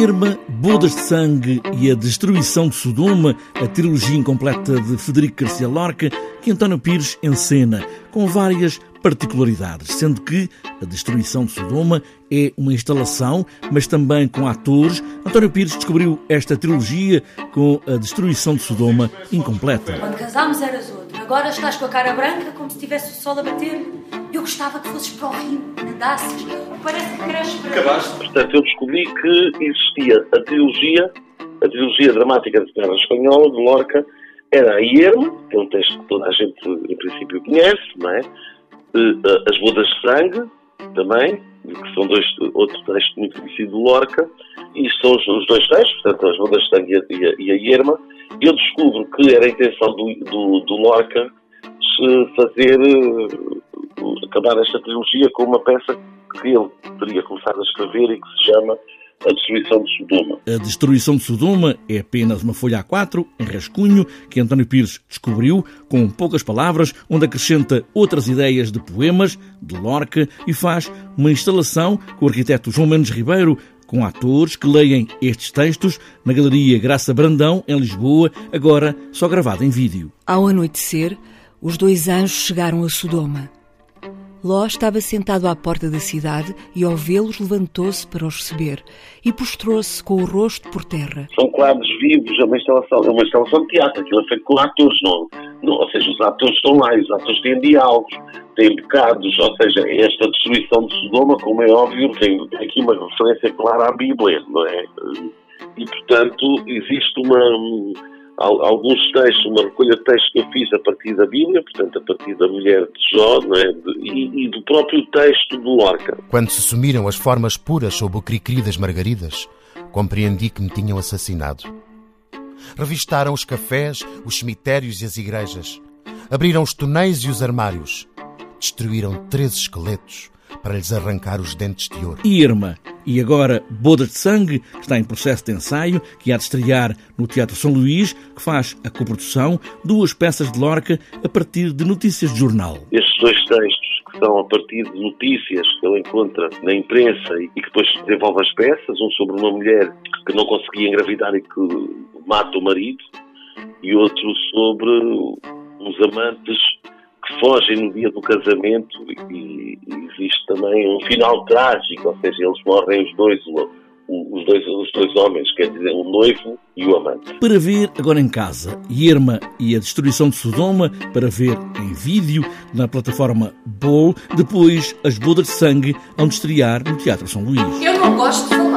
Irma, Bodas de Sangue e a Destruição de Sodoma, a trilogia incompleta de Federico Garcia Lorca, que António Pires encena, com várias particularidades, sendo que a Destruição de Sodoma é uma instalação, mas também com atores. António Pires descobriu esta trilogia com a Destruição de Sodoma incompleta. Quando casámos eras outro, agora estás com a cara branca como se tivesse o sol a bater. Eu gostava que fosses para o rio, parece que cresces para Acabaste, portanto, eu descobri que existia a trilogia, a trilogia dramática de Terra Espanhola, de Lorca, era a Ierma, que é um texto que toda a gente, em princípio, conhece, não é? As Bodas de Sangue, também, que são dois, outro texto muito conhecido de Lorca, e são os, os, dois textos, portanto, as Bodas de Sangue e a, Ierma. Eu descubro que era a intenção do, do, do Lorca fazer, acabar esta trilogia com uma peça que ele teria começado a escrever e que se chama a destruição de Sodoma. A destruição de Sodoma é apenas uma folha A4, em rascunho, que António Pires descobriu, com poucas palavras, onde acrescenta outras ideias de poemas, de Lorca, e faz uma instalação com o arquiteto João Mendes Ribeiro, com atores que leem estes textos na Galeria Graça Brandão, em Lisboa, agora só gravado em vídeo. Ao anoitecer, os dois anjos chegaram a Sodoma. Ló estava sentado à porta da cidade e, ao vê-los, levantou-se para os receber e prostrou-se com o rosto por terra. São quadros vivos, é uma instalação, é uma instalação de teatro, aquilo é feito com atores, não, não, ou seja, os atores estão lá, os atores têm diálogos, têm bocados, ou seja, esta destruição de Sodoma, como é óbvio, tem aqui uma referência clara à Bíblia, não é? E, portanto, existe uma alguns textos, uma recolha de textos que eu fiz a partir da Bíblia, portanto, a partir da mulher de Jó, é? e, e, do próprio texto do Lorca. Quando se sumiram as formas puras sob o cri-cri das margaridas, compreendi que me tinham assassinado. Revistaram os cafés, os cemitérios e as igrejas. Abriram os tonéis e os armários. Destruíram três esqueletos para lhes arrancar os dentes de ouro. Irma, e agora Bodas de Sangue, que está em processo de ensaio, que há de estrear no Teatro São Luís, que faz a coprodução, duas peças de Lorca a partir de notícias de jornal. Estes dois textos, que são a partir de notícias que ele encontra na imprensa e que depois desenvolve as peças, um sobre uma mulher que não conseguia engravidar e que mata o marido, e outro sobre uns amantes fogem no dia do casamento e, e, existe também um final trágico, ou seja, eles morrem os dois, os dois, os dois homens, quer dizer, o noivo e o amante. Para ver agora em casa, Irma e a destruição de Sodoma, para ver em vídeo na plataforma Bol, depois As Bodas de Sangue, onde estrear no Teatro São Luís. Eu não gosto de